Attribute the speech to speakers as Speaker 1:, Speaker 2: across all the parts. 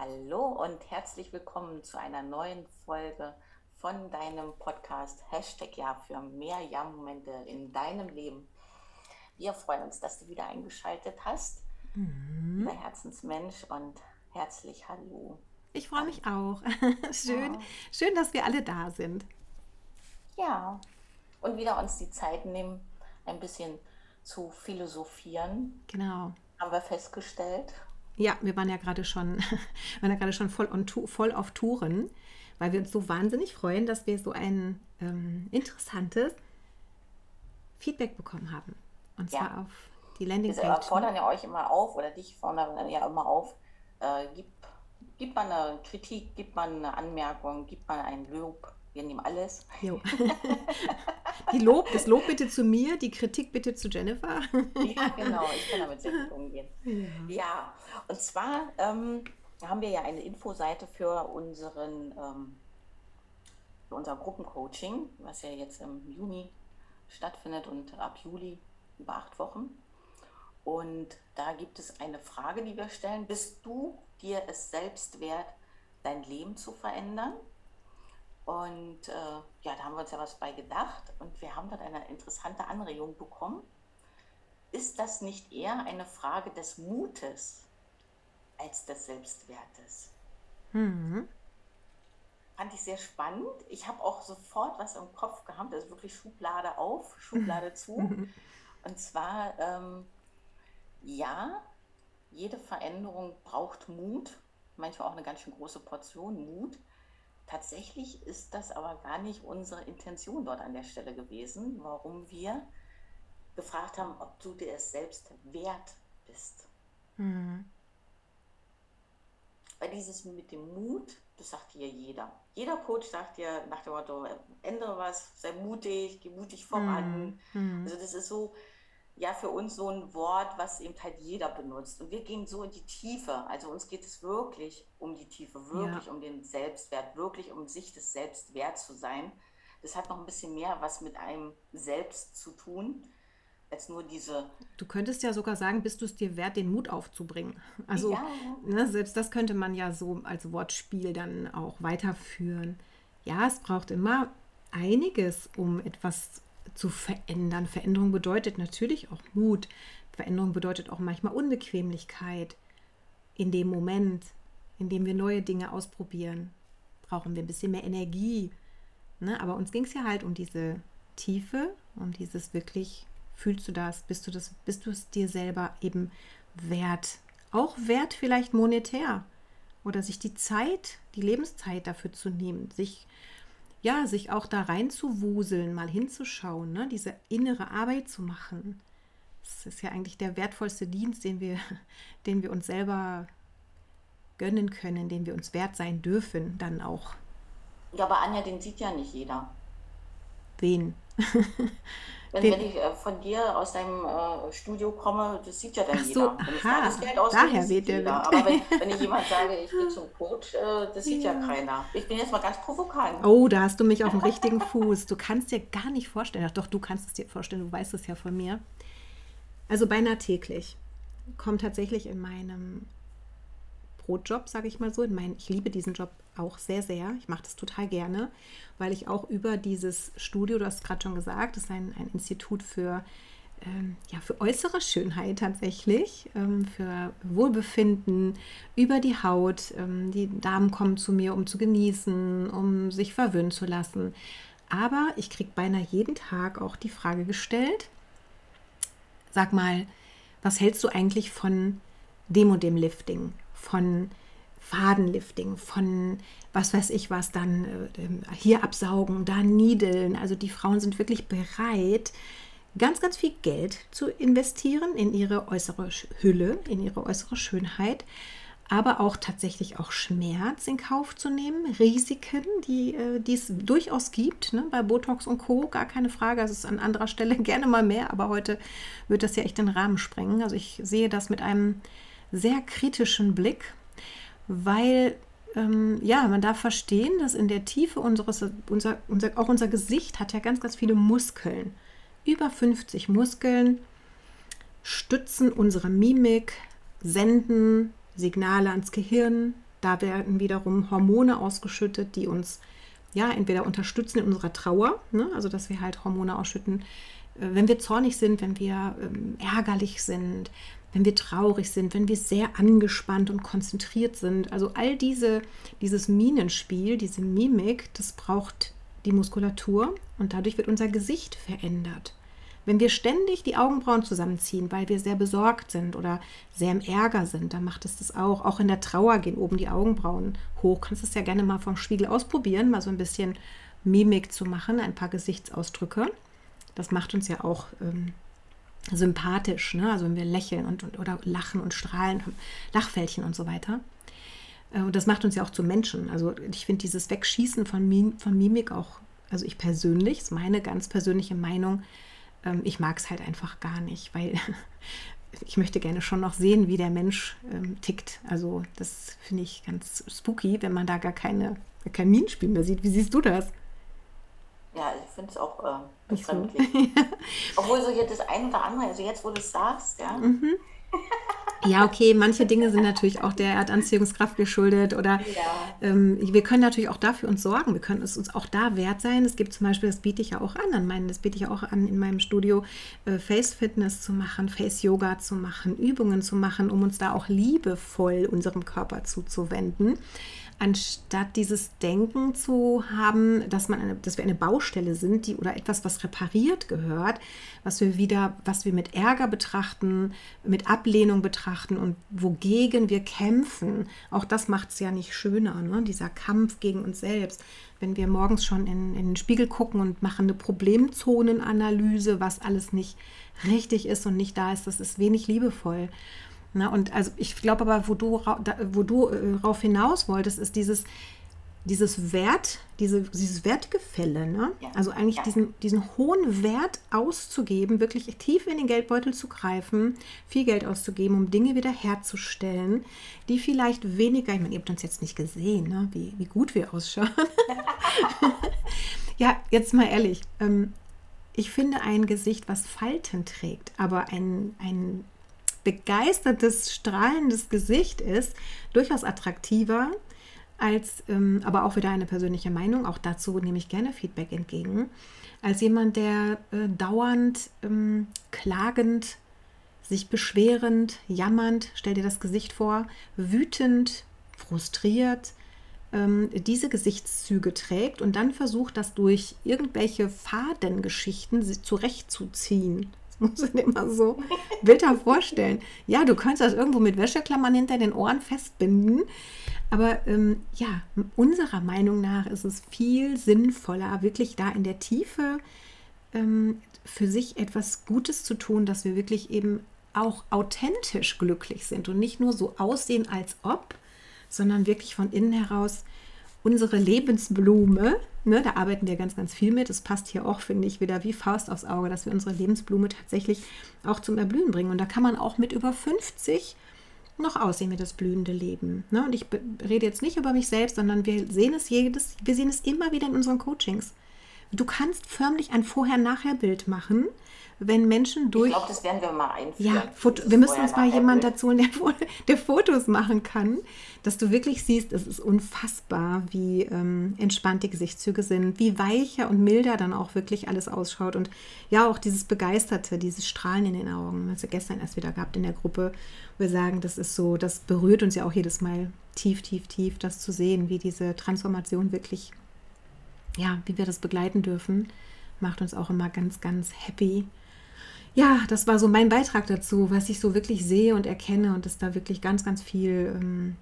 Speaker 1: Hallo und herzlich willkommen zu einer neuen Folge von deinem Podcast Hashtag Ja für mehr Ja-Momente in deinem Leben. Wir freuen uns, dass du wieder eingeschaltet hast. Mhm. Der Herzensmensch und herzlich Hallo.
Speaker 2: Ich freue mich auch. schön, ja. schön, dass wir alle da sind.
Speaker 1: Ja, und wieder uns die Zeit nehmen, ein bisschen zu philosophieren.
Speaker 2: Genau.
Speaker 1: Haben wir festgestellt.
Speaker 2: Ja, wir waren ja gerade schon, waren ja gerade schon voll, on, voll auf Touren, weil wir uns so wahnsinnig freuen, dass wir so ein ähm, interessantes Feedback bekommen haben. Und zwar ja. auf die Landingpage.
Speaker 1: Wir fordern ja euch immer auf, oder dich fordern ja immer auf, äh, gib, gib mal eine Kritik, gib mal eine Anmerkung, gib mal ein Lob. Wir nehmen alles. Jo.
Speaker 2: Die Lob, das Lob bitte zu mir, die Kritik bitte zu Jennifer.
Speaker 1: Ja, genau, ich kann damit sehr gut umgehen. Ja, ja und zwar ähm, haben wir ja eine Infoseite für unseren ähm, für unser Gruppencoaching, was ja jetzt im Juni stattfindet und ab Juli über acht Wochen. Und da gibt es eine Frage, die wir stellen. Bist du dir es selbst wert, dein Leben zu verändern? Und äh, ja, da haben wir uns ja was bei gedacht und wir haben dort eine interessante Anregung bekommen. Ist das nicht eher eine Frage des Mutes als des Selbstwertes? Mhm. Fand ich sehr spannend. Ich habe auch sofort was im Kopf gehabt, also wirklich Schublade auf, Schublade zu. Und zwar, ähm, ja, jede Veränderung braucht Mut, manchmal auch eine ganz schön große Portion Mut. Tatsächlich ist das aber gar nicht unsere Intention dort an der Stelle gewesen, warum wir gefragt haben, ob du dir es selbst wert bist. Mhm. Weil dieses mit dem Mut, das sagt dir jeder. Jeder Coach sagt dir nach dem Motto, ändere was, sei mutig, geh mutig voran. Mhm. Also das ist so, ja für uns so ein Wort, was eben halt jeder benutzt. Und wir gehen so in die Tiefe. Also uns geht es wirklich um die Tiefe, wirklich ja. um den Selbstwert, wirklich um sich des Selbstwerts zu sein. Das hat noch ein bisschen mehr was mit einem selbst zu tun, als nur diese.
Speaker 2: Du könntest ja sogar sagen, bist du es dir wert, den Mut aufzubringen. Also ja. ne, selbst das könnte man ja so als Wortspiel dann auch weiterführen. Ja, es braucht immer einiges, um etwas zu verändern. Veränderung bedeutet natürlich auch Mut. Veränderung bedeutet auch manchmal Unbequemlichkeit. In dem Moment, in dem wir neue Dinge ausprobieren, brauchen wir ein bisschen mehr Energie. Ne? Aber uns ging es ja halt um diese Tiefe, um dieses wirklich, fühlst du das, bist du das, bist du es dir selber eben wert? Auch wert vielleicht monetär. Oder sich die Zeit, die Lebenszeit dafür zu nehmen, sich ja, sich auch da reinzuwuseln, mal hinzuschauen, ne? diese innere Arbeit zu machen. Das ist ja eigentlich der wertvollste Dienst, den wir, den wir uns selber gönnen können, den wir uns wert sein dürfen, dann auch.
Speaker 1: Ja, aber Anja, den sieht ja nicht jeder.
Speaker 2: Wen?
Speaker 1: Wenn, wenn ich äh, von dir aus deinem äh, Studio komme, das sieht ja dann Ach so, jeder. Wenn
Speaker 2: aha, das Geld ausgebe, daher weht der
Speaker 1: jeder. Aber wenn, wenn ich jemand sage, ich gehe zum Coach, äh, das sieht ja. ja. keiner. Ich bin jetzt mal ganz provokant.
Speaker 2: Oh, da hast du mich auf dem richtigen Fuß. Du kannst dir gar nicht vorstellen. Ach doch, du kannst es dir vorstellen, du weißt es ja von mir. Also beinahe täglich kommt tatsächlich in meinem Brotjob, sage ich mal so. In mein, ich liebe diesen Job auch sehr, sehr. Ich mache das total gerne, weil ich auch über dieses Studio, du hast gerade schon gesagt, das ist ein, ein Institut für, ähm, ja, für äußere Schönheit tatsächlich, ähm, für Wohlbefinden über die Haut. Ähm, die Damen kommen zu mir, um zu genießen, um sich verwöhnen zu lassen. Aber ich kriege beinahe jeden Tag auch die Frage gestellt, sag mal, was hältst du eigentlich von dem und dem Lifting? Von Fadenlifting, von was weiß ich was, dann äh, hier absaugen, da niedeln. Also die Frauen sind wirklich bereit, ganz, ganz viel Geld zu investieren in ihre äußere Hülle, in ihre äußere Schönheit, aber auch tatsächlich auch Schmerz in Kauf zu nehmen, Risiken, die, äh, die es durchaus gibt, ne? bei Botox und Co. Gar keine Frage, das ist an anderer Stelle gerne mal mehr, aber heute wird das ja echt den Rahmen sprengen. Also ich sehe das mit einem sehr kritischen Blick weil ähm, ja, man darf verstehen, dass in der Tiefe unseres, unser, unser, auch unser Gesicht hat ja ganz, ganz viele Muskeln. Über 50 Muskeln stützen unsere Mimik, senden Signale ans Gehirn, da werden wiederum Hormone ausgeschüttet, die uns ja entweder unterstützen in unserer Trauer, ne? also dass wir halt Hormone ausschütten, äh, wenn wir zornig sind, wenn wir ähm, ärgerlich sind, wenn wir traurig sind, wenn wir sehr angespannt und konzentriert sind. Also all diese, dieses Minenspiel, diese Mimik, das braucht die Muskulatur und dadurch wird unser Gesicht verändert. Wenn wir ständig die Augenbrauen zusammenziehen, weil wir sehr besorgt sind oder sehr im Ärger sind, dann macht es das auch. Auch in der Trauer gehen oben die Augenbrauen hoch. Kannst es ja gerne mal vom Spiegel ausprobieren, mal so ein bisschen Mimik zu machen, ein paar Gesichtsausdrücke. Das macht uns ja auch ähm, sympathisch, ne? also wenn wir lächeln und, und, oder lachen und strahlen, Lachfältchen und so weiter. Äh, und das macht uns ja auch zu Menschen. Also ich finde dieses Wegschießen von, Mim von Mimik auch, also ich persönlich, ist meine ganz persönliche Meinung, ähm, ich mag es halt einfach gar nicht, weil ich möchte gerne schon noch sehen, wie der Mensch ähm, tickt. Also das finde ich ganz spooky, wenn man da gar keine, kein Minenspiel mehr sieht. Wie siehst du das?
Speaker 1: Ja, ich finde es auch äh, befremdlich. Obwohl so jetzt das ein oder andere, also jetzt, wo du es sagst, ja. Mhm.
Speaker 2: Ja, okay, manche Dinge sind natürlich auch der Erdanziehungskraft geschuldet oder ja. ähm, wir können natürlich auch dafür uns sorgen. Wir können es uns auch da wert sein. Es gibt zum Beispiel, das biete ich ja auch an, an meinen, das biete ich ja auch an in meinem Studio, äh, Face Fitness zu machen, Face Yoga zu machen, Übungen zu machen, um uns da auch liebevoll unserem Körper zuzuwenden anstatt dieses Denken zu haben, dass, man eine, dass wir eine Baustelle sind, die oder etwas, was repariert gehört, was wir wieder, was wir mit Ärger betrachten, mit Ablehnung betrachten und wogegen wir kämpfen. Auch das macht es ja nicht schöner, ne? dieser Kampf gegen uns selbst. Wenn wir morgens schon in, in den Spiegel gucken und machen eine Problemzonenanalyse, was alles nicht richtig ist und nicht da ist, das ist wenig liebevoll. Na, und also ich glaube aber, wo du, wo du äh, rauf hinaus wolltest, ist dieses, dieses Wert, diese, dieses Wertgefälle, ne? Ja. Also eigentlich ja. diesen, diesen hohen Wert auszugeben, wirklich tief in den Geldbeutel zu greifen, viel Geld auszugeben, um Dinge wieder herzustellen, die vielleicht weniger, ich meine, ihr habt uns jetzt nicht gesehen, ne? wie, wie gut wir ausschauen. ja, jetzt mal ehrlich, ähm, ich finde ein Gesicht, was Falten trägt, aber ein, ein begeistertes, strahlendes Gesicht ist, durchaus attraktiver als, ähm, aber auch wieder eine persönliche Meinung, auch dazu nehme ich gerne Feedback entgegen, als jemand, der äh, dauernd ähm, klagend, sich beschwerend, jammernd, stell dir das Gesicht vor, wütend, frustriert, ähm, diese Gesichtszüge trägt und dann versucht, das durch irgendwelche Fadengeschichten zurechtzuziehen muss ich immer so bitter vorstellen. Ja, du kannst das irgendwo mit Wäscheklammern hinter den Ohren festbinden. Aber ähm, ja, unserer Meinung nach ist es viel sinnvoller, wirklich da in der Tiefe ähm, für sich etwas Gutes zu tun, dass wir wirklich eben auch authentisch glücklich sind und nicht nur so aussehen, als ob, sondern wirklich von innen heraus unsere Lebensblume, ne, da arbeiten wir ganz, ganz viel mit. Das passt hier auch, finde ich, wieder wie Faust aufs Auge, dass wir unsere Lebensblume tatsächlich auch zum Erblühen bringen. Und da kann man auch mit über 50 noch aussehen wie das blühende Leben. Ne? Und ich rede jetzt nicht über mich selbst, sondern wir sehen es jedes, wir sehen es immer wieder in unseren Coachings. Du kannst förmlich ein Vorher-Nachher-Bild machen wenn Menschen durch.
Speaker 1: Ich glaube, das werden wir mal einführen.
Speaker 2: Ja, Foto, wir müssen uns mal jemanden dazu holen, der, der, Fotos machen kann, dass du wirklich siehst, es ist unfassbar, wie ähm, entspannt die Gesichtszüge sind, wie weicher und milder dann auch wirklich alles ausschaut. Und ja, auch dieses Begeisterte, dieses Strahlen in den Augen. Wir es ja gestern erst wieder gehabt in der Gruppe. Wir sagen, das ist so, das berührt uns ja auch jedes Mal tief, tief, tief, das zu sehen, wie diese Transformation wirklich, ja, wie wir das begleiten dürfen macht uns auch immer ganz, ganz happy ja, das war so mein Beitrag dazu, was ich so wirklich sehe und erkenne und dass da wirklich ganz, ganz viel ähm,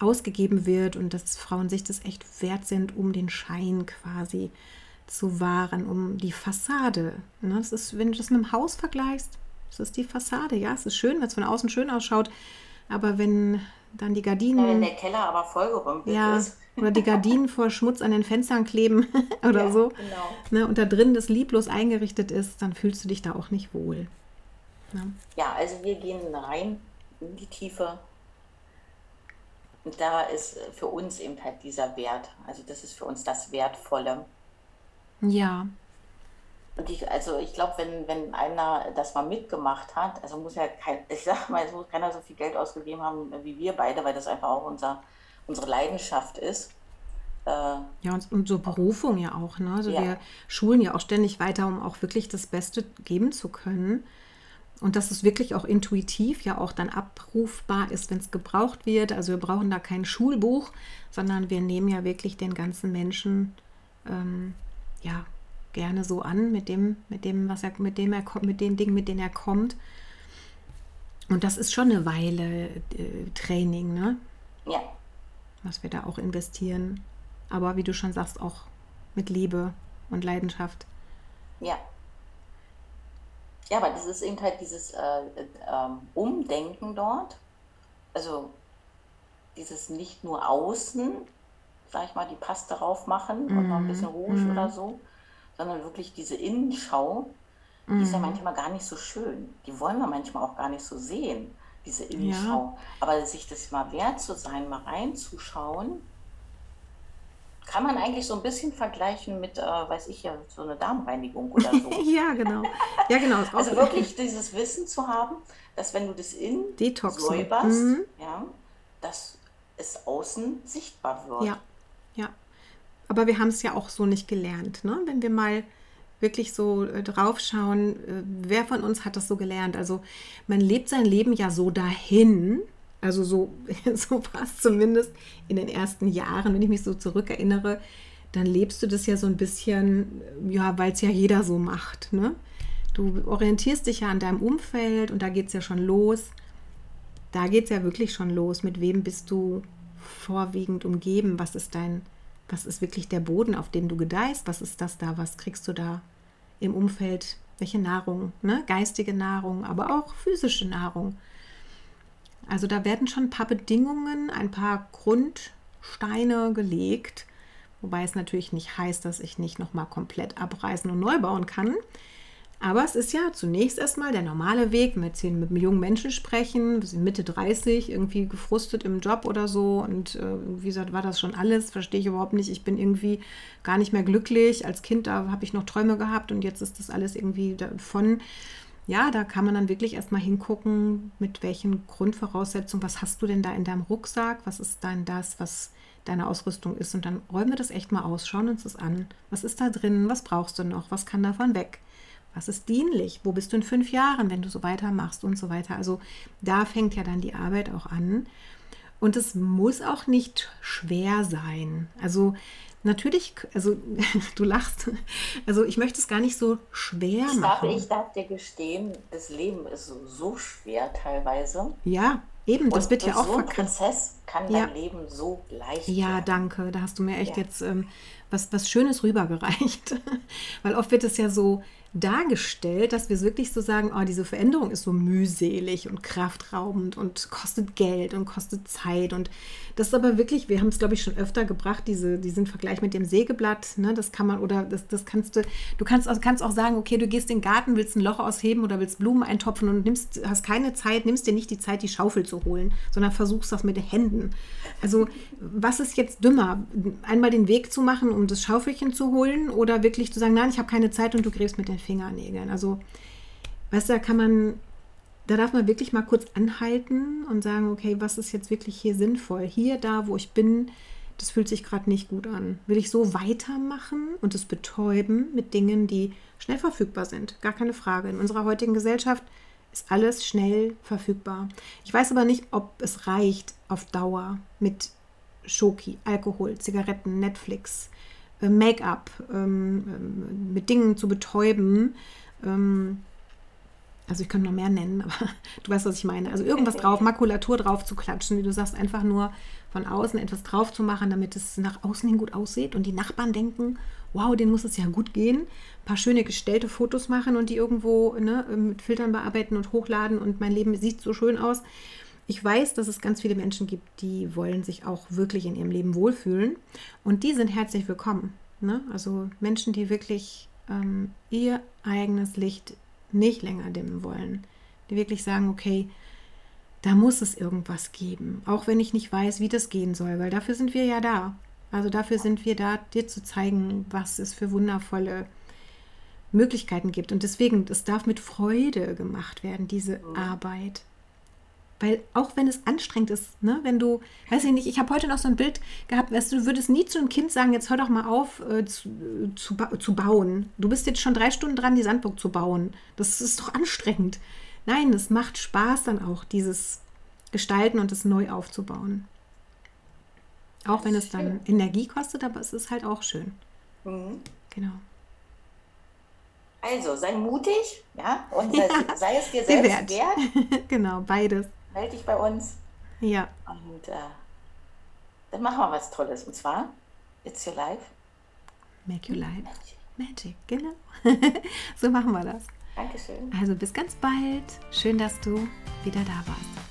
Speaker 2: ausgegeben wird und dass Frauen sich das echt wert sind, um den Schein quasi zu wahren, um die Fassade. Ne? Das ist, wenn du das mit dem Haus vergleichst, das ist die Fassade. Ja, es ist schön, wenn es von außen schön ausschaut, aber wenn dann die Gardinen. Ja,
Speaker 1: wenn der Keller aber vollgerümpelt
Speaker 2: ja, ist. Oder die Gardinen vor Schmutz an den Fenstern kleben oder ja, so. Genau. Ne, und da drin das lieblos eingerichtet ist, dann fühlst du dich da auch nicht wohl.
Speaker 1: Ne? Ja, also wir gehen rein in die Tiefe. Und da ist für uns eben halt dieser Wert. Also das ist für uns das Wertvolle.
Speaker 2: Ja.
Speaker 1: Und ich, also ich glaube, wenn, wenn einer das mal mitgemacht hat, also muss ja kein, ich sag mal, es muss keiner so viel Geld ausgegeben haben wie wir beide, weil das einfach auch unser unsere Leidenschaft ist.
Speaker 2: Äh, ja, und unsere Berufung ja auch. Ne? Also ja. wir schulen ja auch ständig weiter, um auch wirklich das Beste geben zu können. Und dass es wirklich auch intuitiv ja auch dann abrufbar ist, wenn es gebraucht wird. Also wir brauchen da kein Schulbuch, sondern wir nehmen ja wirklich den ganzen Menschen ähm, ja gerne so an mit dem, mit dem, was er, mit dem er kommt, mit den Dingen, mit denen er kommt. Und das ist schon eine Weile äh, Training, ne?
Speaker 1: Ja.
Speaker 2: Was wir da auch investieren. Aber wie du schon sagst, auch mit Liebe und Leidenschaft.
Speaker 1: Ja. Ja, aber das ist eben halt dieses äh, äh, Umdenken dort. Also dieses nicht nur außen, sag ich mal, die Paste drauf machen und noch ein mhm. bisschen Rouge mm. oder so, sondern wirklich diese Innenschau, die mm. ist ja mhm. manchmal gar nicht so schön. Die wollen wir manchmal auch gar nicht so sehen, diese Innenschau. Ja. Aber sich das mal wert zu sein, mal reinzuschauen, kann man eigentlich so ein bisschen vergleichen mit, äh, weiß ich ja, so eine Darmreinigung oder so.
Speaker 2: ja, genau. Ja, genau.
Speaker 1: also wirklich dieses Wissen zu haben, dass wenn du das in Detoxen. säuberst, mhm. ja, dass es außen sichtbar wird.
Speaker 2: Ja. Aber wir haben es ja auch so nicht gelernt, ne? Wenn wir mal wirklich so äh, draufschauen, äh, wer von uns hat das so gelernt? Also man lebt sein Leben ja so dahin, also so, so war es zumindest in den ersten Jahren, wenn ich mich so zurückerinnere, dann lebst du das ja so ein bisschen, ja, weil es ja jeder so macht. Ne? Du orientierst dich ja an deinem Umfeld und da geht es ja schon los. Da geht es ja wirklich schon los. Mit wem bist du vorwiegend umgeben? Was ist dein, was ist wirklich der Boden, auf dem du gedeihst? Was ist das da? Was kriegst du da im Umfeld? Welche Nahrung? Ne? Geistige Nahrung, aber auch physische Nahrung. Also da werden schon ein paar Bedingungen, ein paar Grundsteine gelegt, wobei es natürlich nicht heißt, dass ich nicht nochmal komplett abreißen und neu bauen kann. Aber es ist ja zunächst erstmal der normale Weg, jetzt hier mit jungen Menschen sprechen, wir sind Mitte 30, irgendwie gefrustet im Job oder so und äh, wie gesagt, war das schon alles, verstehe ich überhaupt nicht. Ich bin irgendwie gar nicht mehr glücklich. Als Kind, da habe ich noch Träume gehabt und jetzt ist das alles irgendwie davon ja, da kann man dann wirklich erstmal hingucken, mit welchen Grundvoraussetzungen, was hast du denn da in deinem Rucksack, was ist dann das, was deine Ausrüstung ist. Und dann räumen wir das echt mal aus, schauen uns das an. Was ist da drin, was brauchst du noch, was kann davon weg? Was ist dienlich? Wo bist du in fünf Jahren, wenn du so weitermachst und so weiter? Also da fängt ja dann die Arbeit auch an. Und es muss auch nicht schwer sein. Also Natürlich, also du lachst. Also ich möchte es gar nicht so schwer machen.
Speaker 1: Darf, ich darf dir gestehen, das Leben ist so, so schwer teilweise.
Speaker 2: Ja, eben, das Und wird ja auch
Speaker 1: so ein Prozess kann ja. dein Leben so leicht
Speaker 2: Ja, werden. danke. Da hast du mir echt ja. jetzt ähm, was, was Schönes rübergereicht. Weil oft wird es ja so, dargestellt, dass wir wirklich so sagen, oh, diese Veränderung ist so mühselig und kraftraubend und kostet Geld und kostet Zeit. Und das ist aber wirklich, wir haben es, glaube ich, schon öfter gebracht, diese, diesen Vergleich mit dem Sägeblatt. Ne, das kann man, oder das, das kannst du, du kannst, also kannst auch sagen, okay, du gehst in den Garten, willst ein Loch ausheben oder willst Blumen eintopfen und nimmst, hast keine Zeit, nimmst dir nicht die Zeit, die Schaufel zu holen, sondern versuchst das mit den Händen. Also, was ist jetzt dümmer? Einmal den Weg zu machen, um das Schaufelchen zu holen oder wirklich zu sagen, nein, ich habe keine Zeit und du gräbst mit den den Fingernägeln. Also, weißt du, da kann man, da darf man wirklich mal kurz anhalten und sagen, okay, was ist jetzt wirklich hier sinnvoll? Hier, da, wo ich bin, das fühlt sich gerade nicht gut an. Will ich so weitermachen und es betäuben mit Dingen, die schnell verfügbar sind? Gar keine Frage. In unserer heutigen Gesellschaft ist alles schnell verfügbar. Ich weiß aber nicht, ob es reicht auf Dauer mit Schoki, Alkohol, Zigaretten, Netflix, Make-up ähm, ähm, mit Dingen zu betäuben. Ähm, also ich könnte noch mehr nennen, aber du weißt, was ich meine. Also irgendwas drauf, Makulatur drauf zu klatschen, wie du sagst, einfach nur von außen etwas drauf zu machen, damit es nach außen hin gut aussieht und die Nachbarn denken, wow, denen muss es ja gut gehen. Ein paar schöne gestellte Fotos machen und die irgendwo ne, mit Filtern bearbeiten und hochladen und mein Leben sieht so schön aus. Ich weiß, dass es ganz viele Menschen gibt, die wollen sich auch wirklich in ihrem Leben wohlfühlen. Und die sind herzlich willkommen. Ne? Also Menschen, die wirklich ähm, ihr eigenes Licht nicht länger dimmen wollen. Die wirklich sagen, okay, da muss es irgendwas geben. Auch wenn ich nicht weiß, wie das gehen soll, weil dafür sind wir ja da. Also dafür sind wir da, dir zu zeigen, was es für wundervolle Möglichkeiten gibt. Und deswegen, es darf mit Freude gemacht werden, diese Arbeit. Weil auch wenn es anstrengend ist, ne, wenn du, weiß ich nicht, ich habe heute noch so ein Bild gehabt, weißt du, du würdest nie zu einem Kind sagen, jetzt hör doch mal auf äh, zu, zu, zu bauen. Du bist jetzt schon drei Stunden dran, die Sandburg zu bauen. Das ist doch anstrengend. Nein, es macht Spaß dann auch, dieses Gestalten und das neu aufzubauen. Auch wenn es dann Energie kostet, aber es ist halt auch schön. Mhm. Genau.
Speaker 1: Also, sei mutig, ja, und sei, sei es dir selbst wert.
Speaker 2: wert. genau, beides.
Speaker 1: Melde dich bei uns.
Speaker 2: Ja.
Speaker 1: Und äh, dann machen wir was Tolles. Und zwar, It's Your Life.
Speaker 2: Make Your Life. Magic, Magic genau. so machen wir das.
Speaker 1: Dankeschön.
Speaker 2: Also bis ganz bald. Schön, dass du wieder da warst.